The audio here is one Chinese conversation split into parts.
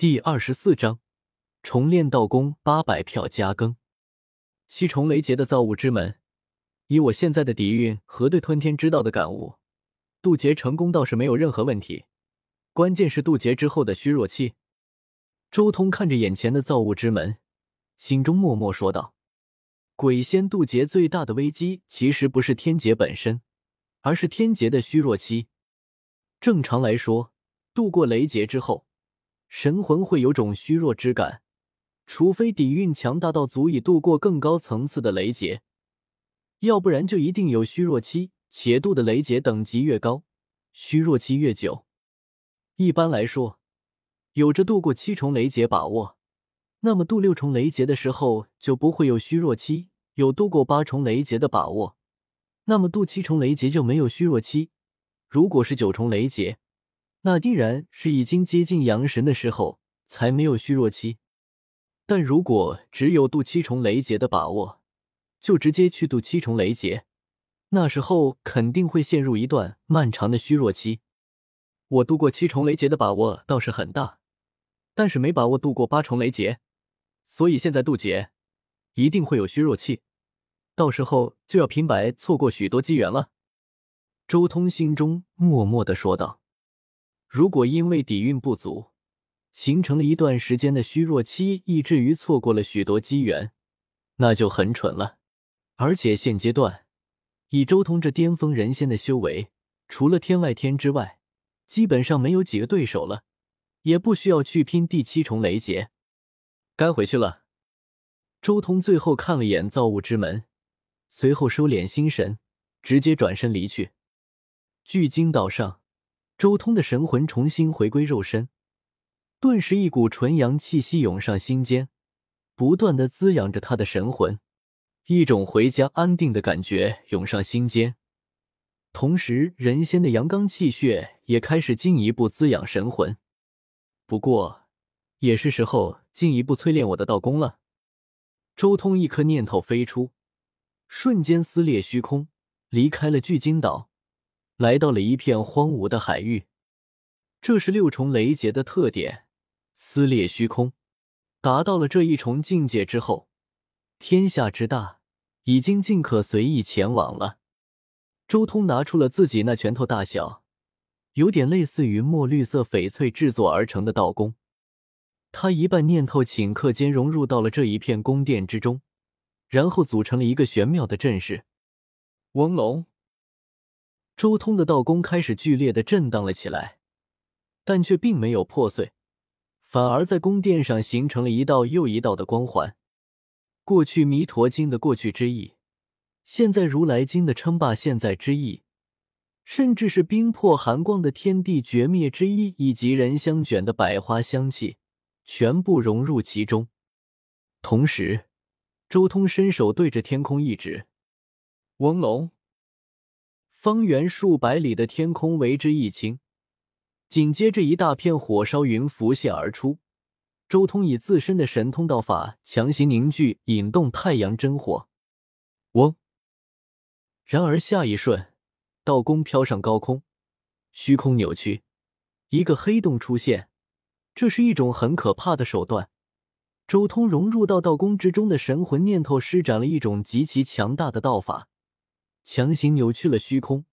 第二十四章，重炼道功八百票加更。七重雷劫的造物之门，以我现在的底蕴和对吞天之道的感悟，渡劫成功倒是没有任何问题。关键是渡劫之后的虚弱期。周通看着眼前的造物之门，心中默默说道：“鬼仙渡劫最大的危机，其实不是天劫本身，而是天劫的虚弱期。正常来说，渡过雷劫之后。”神魂会有种虚弱之感，除非底蕴强大到足以度过更高层次的雷劫，要不然就一定有虚弱期。且度的雷劫等级越高，虚弱期越久。一般来说，有着度过七重雷劫把握，那么度六重雷劫的时候就不会有虚弱期；有度过八重雷劫的把握，那么度七重雷劫就没有虚弱期。如果是九重雷劫，那定然是已经接近阳神的时候才没有虚弱期，但如果只有渡七重雷劫的把握，就直接去渡七重雷劫，那时候肯定会陷入一段漫长的虚弱期。我度过七重雷劫的把握倒是很大，但是没把握度过八重雷劫，所以现在渡劫一定会有虚弱期，到时候就要平白错过许多机缘了。周通心中默默的说道。如果因为底蕴不足，形成了一段时间的虚弱期，以至于错过了许多机缘，那就很蠢了。而且现阶段，以周通这巅峰人仙的修为，除了天外天之外，基本上没有几个对手了，也不需要去拼第七重雷劫。该回去了。周通最后看了眼造物之门，随后收敛心神，直接转身离去。巨鲸岛上。周通的神魂重新回归肉身，顿时一股纯阳气息涌上心间，不断的滋养着他的神魂，一种回家安定的感觉涌上心间。同时，人仙的阳刚气血也开始进一步滋养神魂。不过，也是时候进一步淬炼我的道功了。周通一颗念头飞出，瞬间撕裂虚空，离开了巨鲸岛。来到了一片荒芜的海域，这是六重雷劫的特点，撕裂虚空。达到了这一重境界之后，天下之大，已经尽可随意前往了。周通拿出了自己那拳头大小，有点类似于墨绿色翡翠制作而成的道宫。他一半念头顷刻间融入到了这一片宫殿之中，然后组成了一个玄妙的阵势。翁龙。周通的道宫开始剧烈的震荡了起来，但却并没有破碎，反而在宫殿上形成了一道又一道的光环。过去弥陀经的过去之意，现在如来经的称霸现在之意，甚至是冰破寒光的天地绝灭之意，以及人香卷的百花香气，全部融入其中。同时，周通伸手对着天空一指：“翁龙。”方圆数百里的天空为之一清，紧接着一大片火烧云浮现而出。周通以自身的神通道法强行凝聚、引动太阳真火。嗡！然而下一瞬，道宫飘上高空，虚空扭曲，一个黑洞出现。这是一种很可怕的手段。周通融入到道宫之中的神魂念头，施展了一种极其强大的道法。强行扭曲了虚空，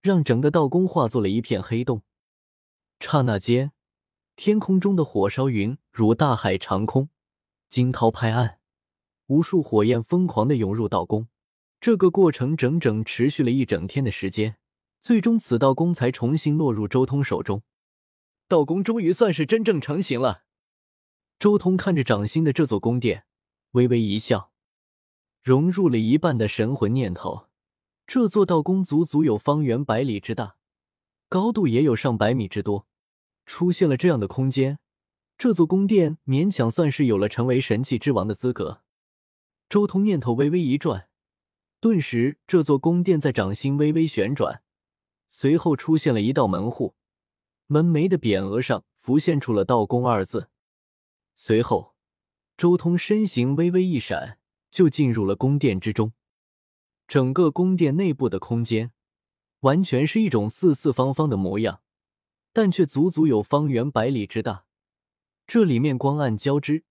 让整个道宫化作了一片黑洞。刹那间，天空中的火烧云如大海长空，惊涛拍岸，无数火焰疯狂的涌入道宫。这个过程整整持续了一整天的时间，最终此道宫才重新落入周通手中。道宫终于算是真正成型了。周通看着掌心的这座宫殿，微微一笑，融入了一半的神魂念头。这座道宫足足有方圆百里之大，高度也有上百米之多。出现了这样的空间，这座宫殿勉强算是有了成为神器之王的资格。周通念头微微一转，顿时这座宫殿在掌心微微旋转，随后出现了一道门户，门楣的匾额上浮现出了“道宫”二字。随后，周通身形微微一闪，就进入了宫殿之中。整个宫殿内部的空间，完全是一种四四方方的模样，但却足足有方圆百里之大。这里面光暗交织，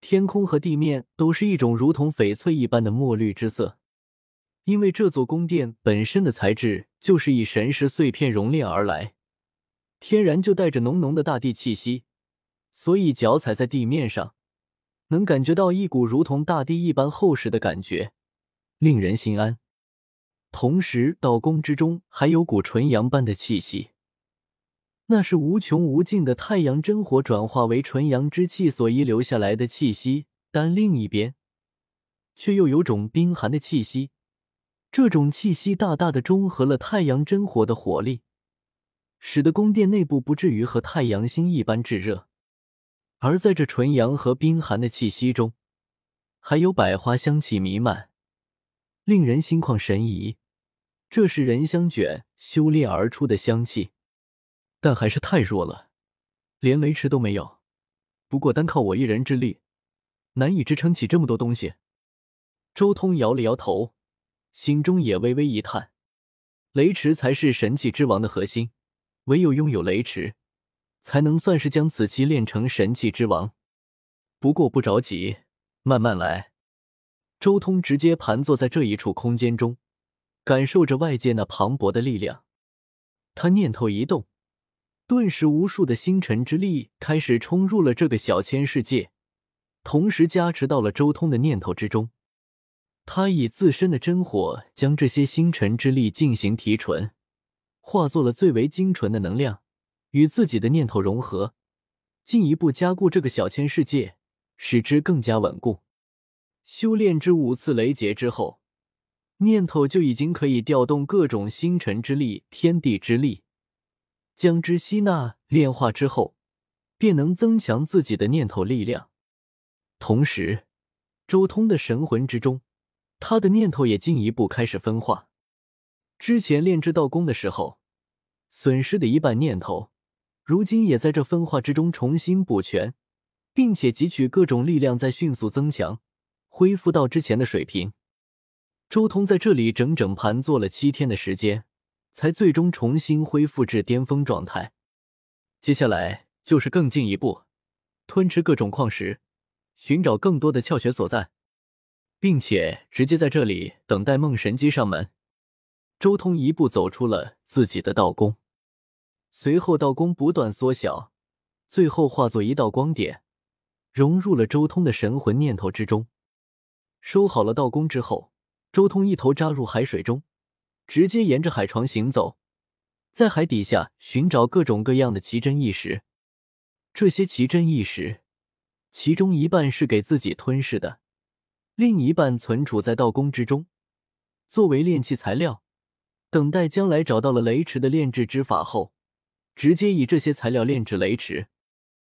天空和地面都是一种如同翡翠一般的墨绿之色。因为这座宫殿本身的材质就是以神石碎片熔炼而来，天然就带着浓浓的大地气息，所以脚踩在地面上，能感觉到一股如同大地一般厚实的感觉，令人心安。同时，道宫之中还有股纯阳般的气息，那是无穷无尽的太阳真火转化为纯阳之气所遗留下来的气息。但另一边，却又有种冰寒的气息。这种气息大大的中和了太阳真火的火力，使得宫殿内部不至于和太阳星一般炙热。而在这纯阳和冰寒的气息中，还有百花香气弥漫，令人心旷神怡。这是人香卷修炼而出的香气，但还是太弱了，连雷池都没有。不过单靠我一人之力，难以支撑起这么多东西。周通摇了摇头。心中也微微一叹，雷池才是神器之王的核心，唯有拥有雷池，才能算是将此器炼成神器之王。不过不着急，慢慢来。周通直接盘坐在这一处空间中，感受着外界那磅礴的力量。他念头一动，顿时无数的星辰之力开始冲入了这个小千世界，同时加持到了周通的念头之中。他以自身的真火将这些星辰之力进行提纯，化作了最为精纯的能量，与自己的念头融合，进一步加固这个小千世界，使之更加稳固。修炼之五次雷劫之后，念头就已经可以调动各种星辰之力、天地之力，将之吸纳炼化之后，便能增强自己的念头力量。同时，周通的神魂之中。他的念头也进一步开始分化。之前炼制道功的时候，损失的一半念头，如今也在这分化之中重新补全，并且汲取各种力量，在迅速增强，恢复到之前的水平。周通在这里整整盘坐了七天的时间，才最终重新恢复至巅峰状态。接下来就是更进一步，吞吃各种矿石，寻找更多的窍穴所在。并且直接在这里等待梦神机上门。周通一步走出了自己的道宫，随后道宫不断缩小，最后化作一道光点，融入了周通的神魂念头之中。收好了道宫之后，周通一头扎入海水中，直接沿着海床行走，在海底下寻找各种各样的奇珍异石。这些奇珍异石，其中一半是给自己吞噬的。另一半存储在道宫之中，作为炼器材料，等待将来找到了雷池的炼制之法后，直接以这些材料炼制雷池。